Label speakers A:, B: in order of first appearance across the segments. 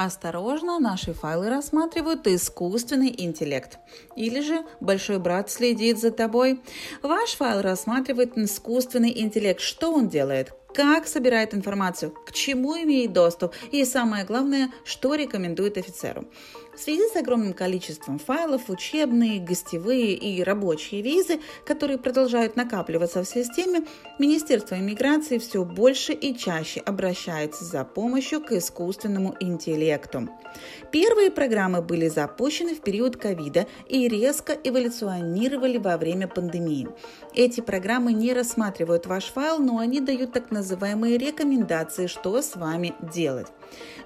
A: Осторожно, наши файлы рассматривают искусственный интеллект. Или же большой брат следит за тобой. Ваш файл рассматривает искусственный интеллект. Что он делает? Как собирает информацию, к чему имеет доступ и, самое главное, что рекомендует офицеру. В связи с огромным количеством файлов, учебные, гостевые и рабочие визы, которые продолжают накапливаться в системе, Министерство иммиграции все больше и чаще обращается за помощью к искусственному интеллекту. Первые программы были запущены в период ковида и резко эволюционировали во время пандемии. Эти программы не рассматривают ваш файл, но они дают так называемые рекомендации, что с вами делать.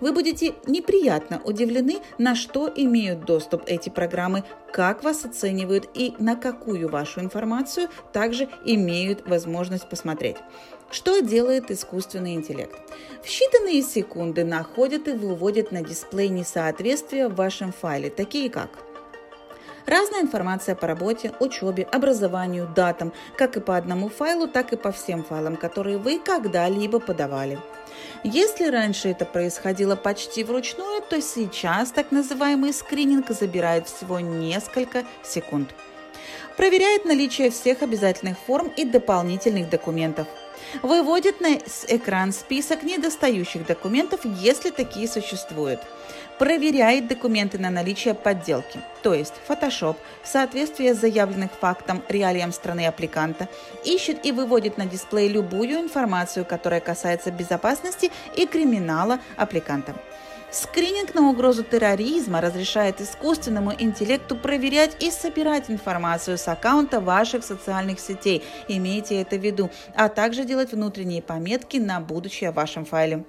A: Вы будете неприятно удивлены, на что имеют доступ эти программы, как вас оценивают и на какую вашу информацию также имеют возможность посмотреть. Что делает искусственный интеллект? В считанные секунды находит и выводит на дисплей несоответствия в вашем файле, такие как Разная информация по работе, учебе, образованию, датам, как и по одному файлу, так и по всем файлам, которые вы когда-либо подавали. Если раньше это происходило почти вручную, то сейчас так называемый скрининг забирает всего несколько секунд. Проверяет наличие всех обязательных форм и дополнительных документов. Выводит на экран список недостающих документов, если такие существуют проверяет документы на наличие подделки, то есть Photoshop, соответствие заявленных фактам реалиям страны аппликанта, ищет и выводит на дисплей любую информацию, которая касается безопасности и криминала аппликанта. Скрининг на угрозу терроризма разрешает искусственному интеллекту проверять и собирать информацию с аккаунта ваших социальных сетей, имейте это в виду, а также делать внутренние пометки на будущее в вашем файле.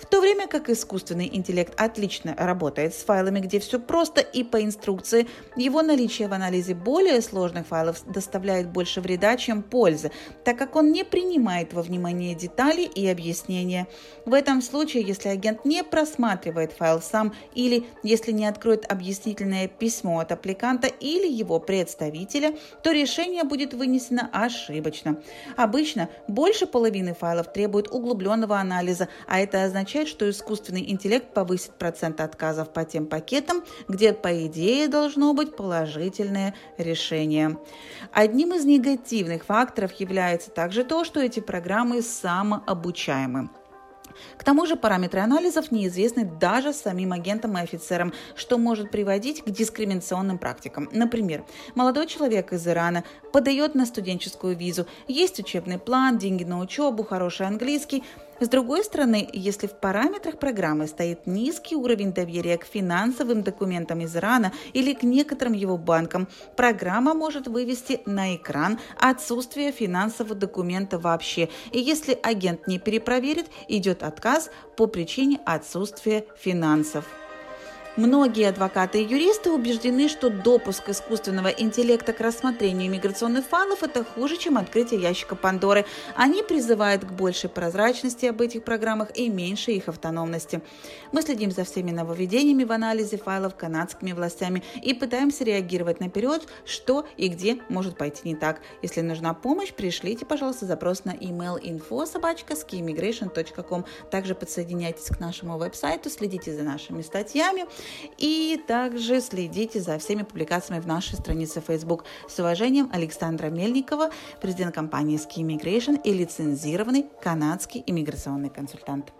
A: В то время как искусственный интеллект отлично работает с файлами, где все просто и по инструкции, его наличие в анализе более сложных файлов доставляет больше вреда, чем пользы, так как он не принимает во внимание детали и объяснения. В этом случае, если агент не просматривает файл сам или если не откроет объяснительное письмо от аппликанта или его представителя, то решение будет вынесено ошибочно. Обычно больше половины файлов требует углубленного анализа, а это означает, что искусственный интеллект повысит процент отказов по тем пакетам, где, по идее, должно быть положительное решение. Одним из негативных факторов является также то, что эти программы самообучаемы. К тому же параметры анализов неизвестны даже самим агентам и офицерам, что может приводить к дискриминационным практикам. Например, молодой человек из Ирана подает на студенческую визу, есть учебный план, деньги на учебу, хороший английский, с другой стороны, если в параметрах программы стоит низкий уровень доверия к финансовым документам из Ирана или к некоторым его банкам, программа может вывести на экран отсутствие финансового документа вообще. И если агент не перепроверит, идет отказ по причине отсутствия финансов. Многие адвокаты и юристы убеждены, что допуск искусственного интеллекта к рассмотрению миграционных файлов – это хуже, чем открытие ящика Пандоры. Они призывают к большей прозрачности об этих программах и меньшей их автономности. Мы следим за всеми нововведениями в анализе файлов канадскими властями и пытаемся реагировать наперед, что и где может пойти не так. Если нужна помощь, пришлите, пожалуйста, запрос на email info собачка Также подсоединяйтесь к нашему веб-сайту, следите за нашими статьями – и также следите за всеми публикациями в нашей странице Facebook. С уважением, Александра Мельникова, президент компании Ski Immigration и лицензированный канадский иммиграционный консультант.